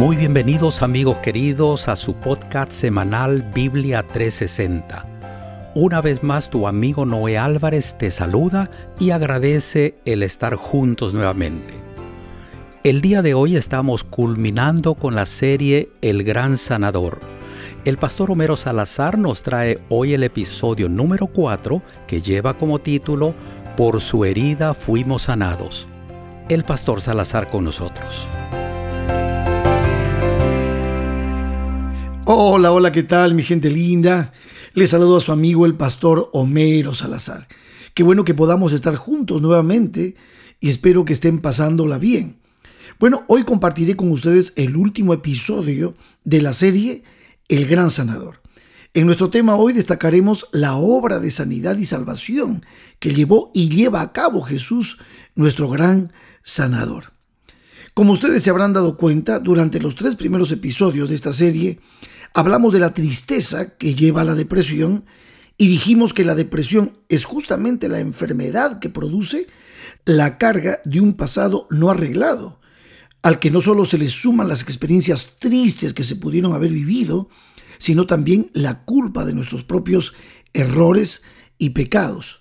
Muy bienvenidos amigos queridos a su podcast semanal Biblia 360. Una vez más tu amigo Noé Álvarez te saluda y agradece el estar juntos nuevamente. El día de hoy estamos culminando con la serie El Gran Sanador. El pastor Homero Salazar nos trae hoy el episodio número 4 que lleva como título Por su herida fuimos sanados. El pastor Salazar con nosotros. Hola, hola, ¿qué tal mi gente linda? Les saludo a su amigo el pastor Homero Salazar. Qué bueno que podamos estar juntos nuevamente y espero que estén pasándola bien. Bueno, hoy compartiré con ustedes el último episodio de la serie El Gran Sanador. En nuestro tema hoy destacaremos la obra de sanidad y salvación que llevó y lleva a cabo Jesús, nuestro gran sanador. Como ustedes se habrán dado cuenta, durante los tres primeros episodios de esta serie, Hablamos de la tristeza que lleva a la depresión y dijimos que la depresión es justamente la enfermedad que produce la carga de un pasado no arreglado, al que no solo se le suman las experiencias tristes que se pudieron haber vivido, sino también la culpa de nuestros propios errores y pecados.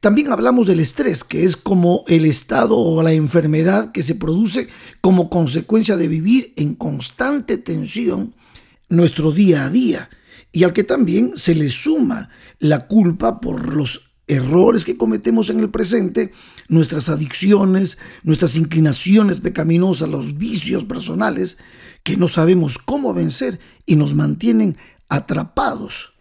También hablamos del estrés, que es como el estado o la enfermedad que se produce como consecuencia de vivir en constante tensión nuestro día a día y al que también se le suma la culpa por los errores que cometemos en el presente, nuestras adicciones, nuestras inclinaciones pecaminosas, los vicios personales que no sabemos cómo vencer y nos mantienen atrapados.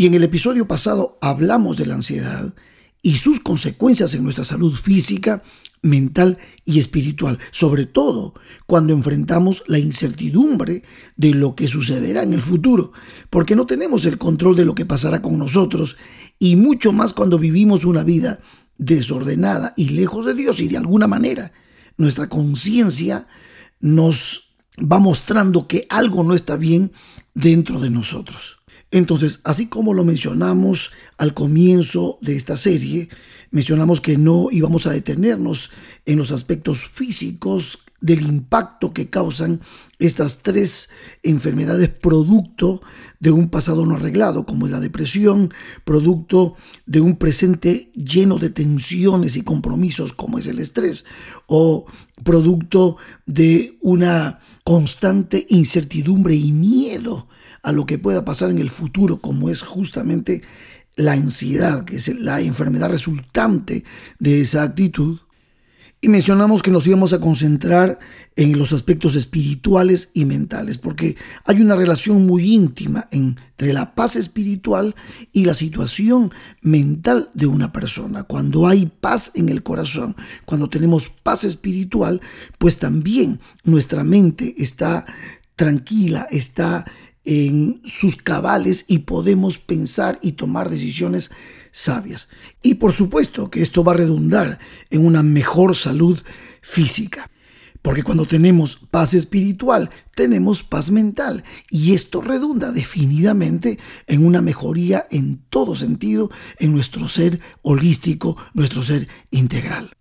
Y en el episodio pasado hablamos de la ansiedad y sus consecuencias en nuestra salud física, mental y espiritual, sobre todo cuando enfrentamos la incertidumbre de lo que sucederá en el futuro, porque no tenemos el control de lo que pasará con nosotros y mucho más cuando vivimos una vida desordenada y lejos de Dios y de alguna manera nuestra conciencia nos va mostrando que algo no está bien dentro de nosotros. Entonces, así como lo mencionamos al comienzo de esta serie, mencionamos que no íbamos a detenernos en los aspectos físicos del impacto que causan estas tres enfermedades producto de un pasado no arreglado, como es la depresión, producto de un presente lleno de tensiones y compromisos, como es el estrés, o producto de una constante incertidumbre y miedo a lo que pueda pasar en el futuro, como es justamente la ansiedad, que es la enfermedad resultante de esa actitud. Y mencionamos que nos íbamos a concentrar en los aspectos espirituales y mentales, porque hay una relación muy íntima entre la paz espiritual y la situación mental de una persona. Cuando hay paz en el corazón, cuando tenemos paz espiritual, pues también nuestra mente está tranquila, está en sus cabales y podemos pensar y tomar decisiones sabias. Y por supuesto que esto va a redundar en una mejor salud física. Porque cuando tenemos paz espiritual, tenemos paz mental. Y esto redunda definitivamente en una mejoría en todo sentido en nuestro ser holístico, nuestro ser integral.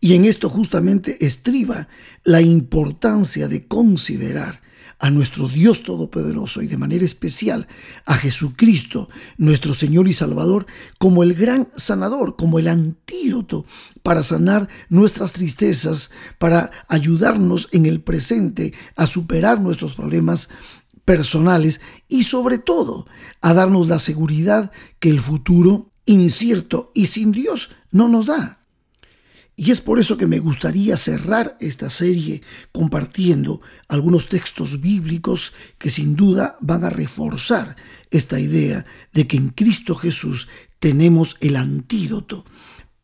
Y en esto justamente estriba la importancia de considerar a nuestro Dios Todopoderoso y de manera especial a Jesucristo, nuestro Señor y Salvador, como el gran sanador, como el antídoto para sanar nuestras tristezas, para ayudarnos en el presente a superar nuestros problemas personales y sobre todo a darnos la seguridad que el futuro incierto y sin Dios no nos da. Y es por eso que me gustaría cerrar esta serie compartiendo algunos textos bíblicos que sin duda van a reforzar esta idea de que en Cristo Jesús tenemos el antídoto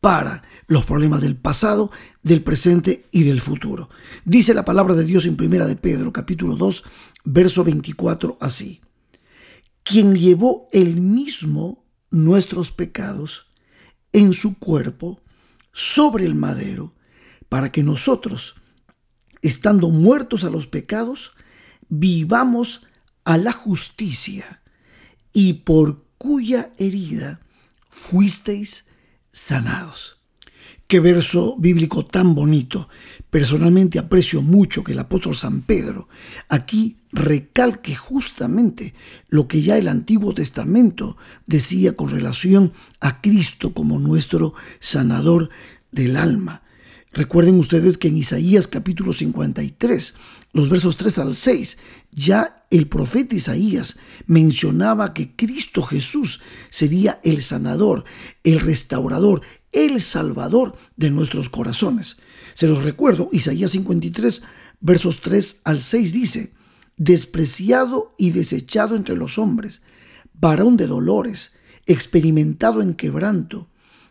para los problemas del pasado, del presente y del futuro. Dice la palabra de Dios en Primera de Pedro, capítulo 2, verso 24 así: Quien llevó él mismo nuestros pecados en su cuerpo sobre el madero para que nosotros, estando muertos a los pecados, vivamos a la justicia y por cuya herida fuisteis sanados. Qué verso bíblico tan bonito. Personalmente aprecio mucho que el apóstol San Pedro aquí recalque justamente lo que ya el Antiguo Testamento decía con relación a Cristo como nuestro sanador del alma. Recuerden ustedes que en Isaías capítulo 53, los versos 3 al 6, ya el profeta Isaías mencionaba que Cristo Jesús sería el sanador, el restaurador, el salvador de nuestros corazones. Se los recuerdo, Isaías 53, versos 3 al 6 dice, despreciado y desechado entre los hombres, varón de dolores, experimentado en quebranto,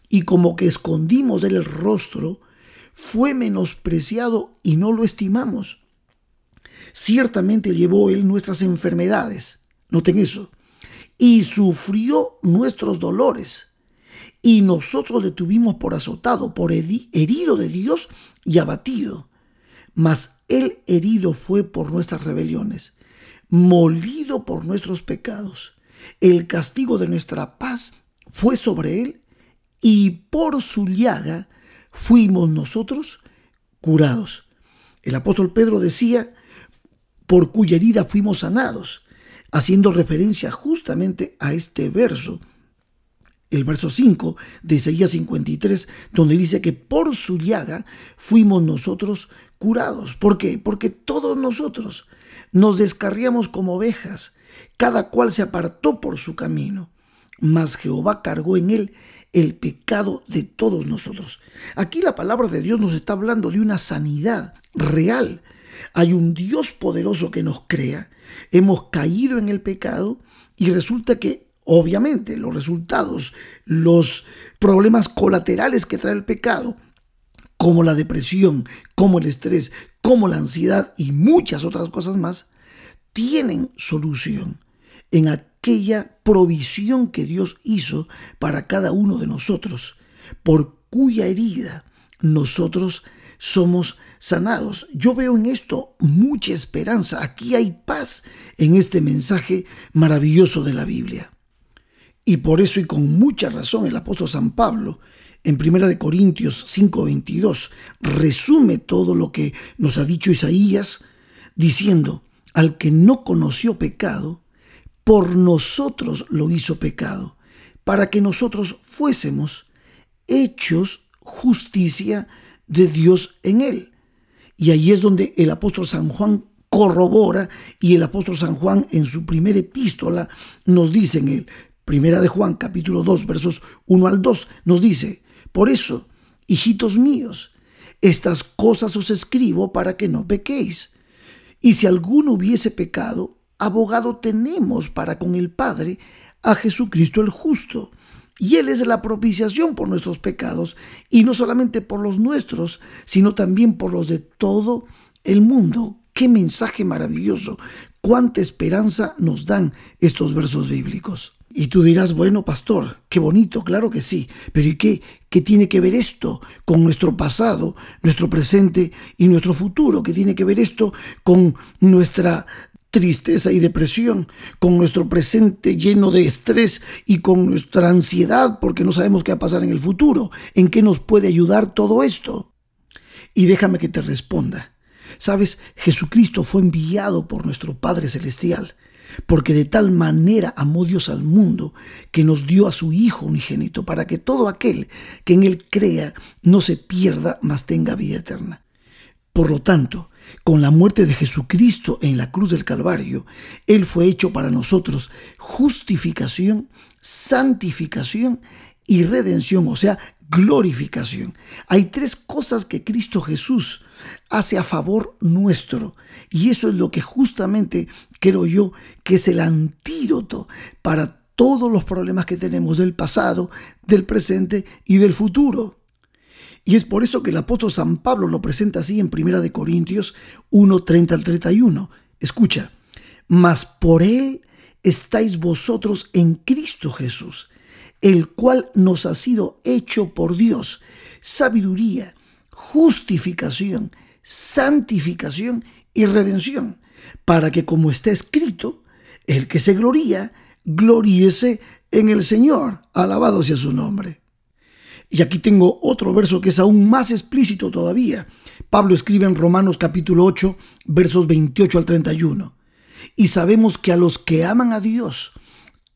y como que escondimos del el rostro, fue menospreciado y no lo estimamos. Ciertamente llevó él nuestras enfermedades, noten eso, y sufrió nuestros dolores. Y nosotros le tuvimos por azotado, por herido de Dios y abatido. Mas él herido fue por nuestras rebeliones, molido por nuestros pecados. El castigo de nuestra paz fue sobre él, y por su llaga fuimos nosotros curados. El apóstol Pedro decía, por cuya herida fuimos sanados, haciendo referencia justamente a este verso, el verso 5 de Isaías 53, donde dice que por su llaga fuimos nosotros curados. ¿Por qué? Porque todos nosotros nos descarriamos como ovejas, cada cual se apartó por su camino, mas Jehová cargó en él el pecado de todos nosotros. Aquí la palabra de Dios nos está hablando de una sanidad real. Hay un Dios poderoso que nos crea, hemos caído en el pecado y resulta que obviamente los resultados, los problemas colaterales que trae el pecado, como la depresión, como el estrés, como la ansiedad y muchas otras cosas más, tienen solución en aquella provisión que Dios hizo para cada uno de nosotros, por cuya herida nosotros somos sanados. Yo veo en esto mucha esperanza. Aquí hay paz en este mensaje maravilloso de la Biblia. Y por eso y con mucha razón el apóstol San Pablo en 1 Corintios 5:22 resume todo lo que nos ha dicho Isaías diciendo, al que no conoció pecado, por nosotros lo hizo pecado, para que nosotros fuésemos hechos justicia de Dios en él. Y ahí es donde el apóstol San Juan corrobora y el apóstol San Juan en su primera epístola nos dice en el Primera de Juan capítulo 2 versos 1 al 2 nos dice, por eso, hijitos míos, estas cosas os escribo para que no pequéis. Y si alguno hubiese pecado, abogado tenemos para con el Padre a Jesucristo el justo. Y Él es la propiciación por nuestros pecados, y no solamente por los nuestros, sino también por los de todo el mundo. Qué mensaje maravilloso, cuánta esperanza nos dan estos versos bíblicos. Y tú dirás, bueno, pastor, qué bonito, claro que sí, pero ¿y qué, qué tiene que ver esto con nuestro pasado, nuestro presente y nuestro futuro? ¿Qué tiene que ver esto con nuestra tristeza y depresión, con nuestro presente lleno de estrés y con nuestra ansiedad porque no sabemos qué va a pasar en el futuro. ¿En qué nos puede ayudar todo esto? Y déjame que te responda. Sabes, Jesucristo fue enviado por nuestro Padre Celestial, porque de tal manera amó Dios al mundo que nos dio a su Hijo unigénito, para que todo aquel que en Él crea no se pierda, mas tenga vida eterna. Por lo tanto, con la muerte de Jesucristo en la cruz del Calvario, Él fue hecho para nosotros justificación, santificación y redención, o sea, glorificación. Hay tres cosas que Cristo Jesús hace a favor nuestro y eso es lo que justamente creo yo que es el antídoto para todos los problemas que tenemos del pasado, del presente y del futuro. Y es por eso que el apóstol San Pablo lo presenta así en 1 de Corintios 1, 30 al 31. Escucha, mas por él estáis vosotros en Cristo Jesús, el cual nos ha sido hecho por Dios sabiduría, justificación, santificación y redención, para que como está escrito, el que se gloría, gloríese en el Señor. Alabado sea su nombre. Y aquí tengo otro verso que es aún más explícito todavía. Pablo escribe en Romanos capítulo 8, versos 28 al 31. Y sabemos que a los que aman a Dios,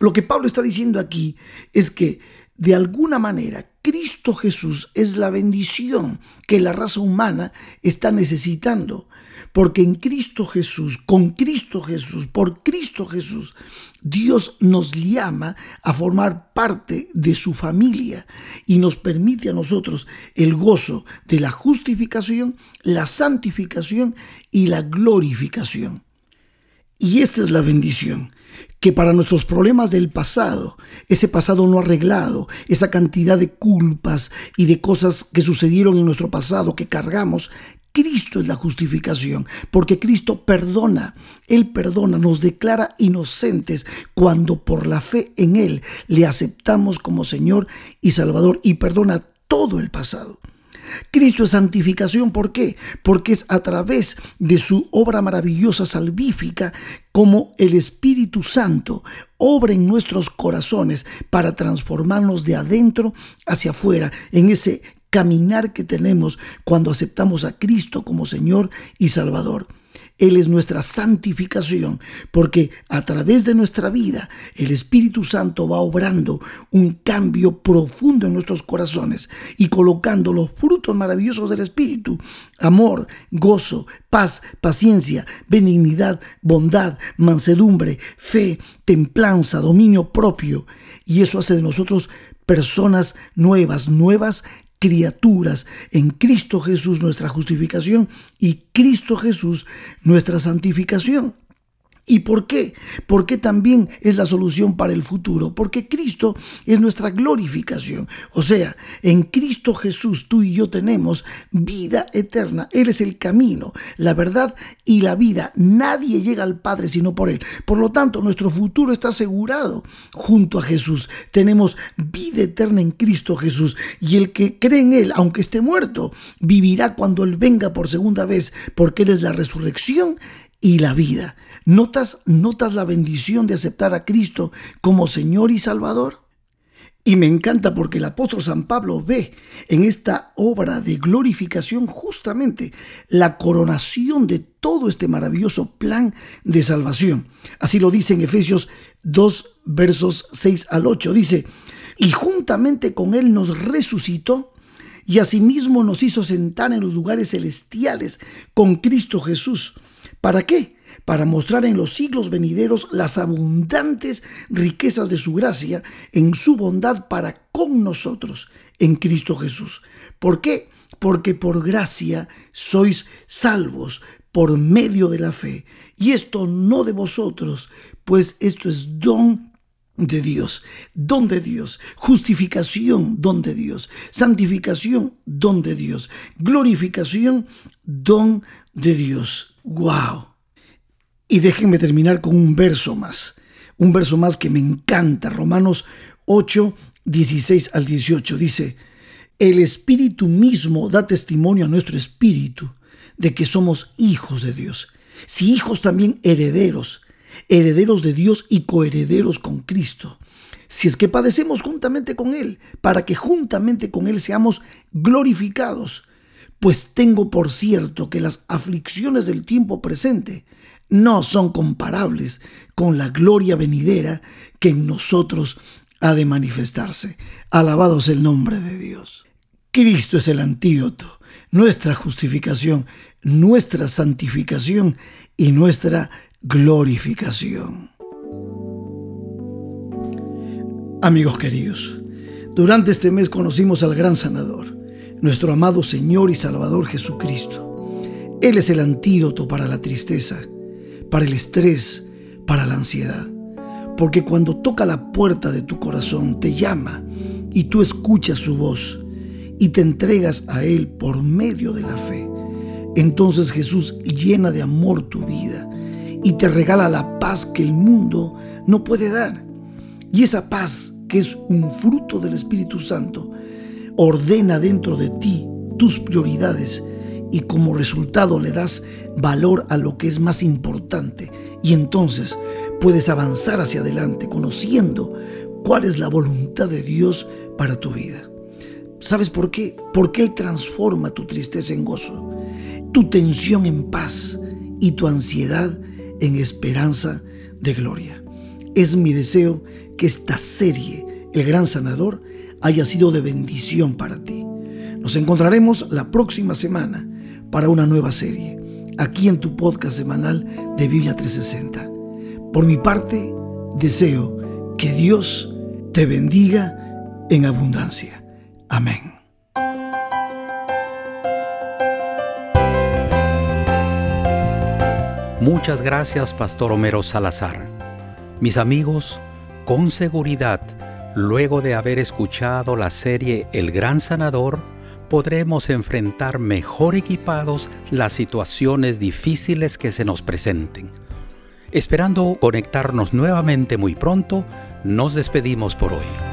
Lo que Pablo está diciendo aquí es que de alguna manera Cristo Jesús es la bendición que la raza humana está necesitando. Porque en Cristo Jesús, con Cristo Jesús, por Cristo Jesús, Dios nos llama a formar parte de su familia y nos permite a nosotros el gozo de la justificación, la santificación y la glorificación. Y esta es la bendición, que para nuestros problemas del pasado, ese pasado no arreglado, esa cantidad de culpas y de cosas que sucedieron en nuestro pasado que cargamos, Cristo es la justificación, porque Cristo perdona, Él perdona, nos declara inocentes cuando por la fe en Él le aceptamos como Señor y Salvador y perdona todo el pasado. Cristo es santificación, ¿por qué? Porque es a través de su obra maravillosa salvífica como el Espíritu Santo obra en nuestros corazones para transformarnos de adentro hacia afuera en ese caminar que tenemos cuando aceptamos a Cristo como Señor y Salvador. Él es nuestra santificación, porque a través de nuestra vida el Espíritu Santo va obrando un cambio profundo en nuestros corazones y colocando los frutos maravillosos del Espíritu, amor, gozo, paz, paciencia, benignidad, bondad, mansedumbre, fe, templanza, dominio propio. Y eso hace de nosotros personas nuevas, nuevas criaturas en Cristo Jesús nuestra justificación y Cristo Jesús nuestra santificación. ¿Y por qué? Porque también es la solución para el futuro, porque Cristo es nuestra glorificación. O sea, en Cristo Jesús tú y yo tenemos vida eterna. Él es el camino, la verdad y la vida. Nadie llega al Padre sino por Él. Por lo tanto, nuestro futuro está asegurado junto a Jesús. Tenemos vida eterna en Cristo Jesús. Y el que cree en Él, aunque esté muerto, vivirá cuando Él venga por segunda vez, porque Él es la resurrección y la vida. ¿Notas, ¿Notas la bendición de aceptar a Cristo como Señor y Salvador? Y me encanta porque el apóstol San Pablo ve en esta obra de glorificación justamente la coronación de todo este maravilloso plan de salvación. Así lo dice en Efesios 2 versos 6 al 8. Dice, y juntamente con él nos resucitó y asimismo nos hizo sentar en los lugares celestiales con Cristo Jesús ¿Para qué? Para mostrar en los siglos venideros las abundantes riquezas de su gracia en su bondad para con nosotros en Cristo Jesús. ¿Por qué? Porque por gracia sois salvos por medio de la fe. Y esto no de vosotros, pues esto es don de Dios, don de Dios, justificación, don de Dios, santificación, don de Dios, glorificación, don de Dios. ¡Wow! Y déjenme terminar con un verso más, un verso más que me encanta, Romanos 8, 16 al 18. Dice, el Espíritu mismo da testimonio a nuestro Espíritu de que somos hijos de Dios. Si hijos también herederos, herederos de Dios y coherederos con Cristo. Si es que padecemos juntamente con Él, para que juntamente con Él seamos glorificados pues tengo por cierto que las aflicciones del tiempo presente no son comparables con la gloria venidera que en nosotros ha de manifestarse. Alabados el nombre de Dios. Cristo es el antídoto, nuestra justificación, nuestra santificación y nuestra glorificación. Amigos queridos, durante este mes conocimos al gran sanador nuestro amado Señor y Salvador Jesucristo. Él es el antídoto para la tristeza, para el estrés, para la ansiedad. Porque cuando toca la puerta de tu corazón, te llama y tú escuchas su voz y te entregas a Él por medio de la fe, entonces Jesús llena de amor tu vida y te regala la paz que el mundo no puede dar. Y esa paz, que es un fruto del Espíritu Santo, ordena dentro de ti tus prioridades y como resultado le das valor a lo que es más importante y entonces puedes avanzar hacia adelante conociendo cuál es la voluntad de Dios para tu vida. ¿Sabes por qué? Porque Él transforma tu tristeza en gozo, tu tensión en paz y tu ansiedad en esperanza de gloria. Es mi deseo que esta serie, El Gran Sanador, haya sido de bendición para ti. Nos encontraremos la próxima semana para una nueva serie, aquí en tu podcast semanal de Biblia 360. Por mi parte, deseo que Dios te bendiga en abundancia. Amén. Muchas gracias, Pastor Homero Salazar. Mis amigos, con seguridad, luego de haber escuchado la serie El Gran Sanador, podremos enfrentar mejor equipados las situaciones difíciles que se nos presenten. Esperando conectarnos nuevamente muy pronto, nos despedimos por hoy.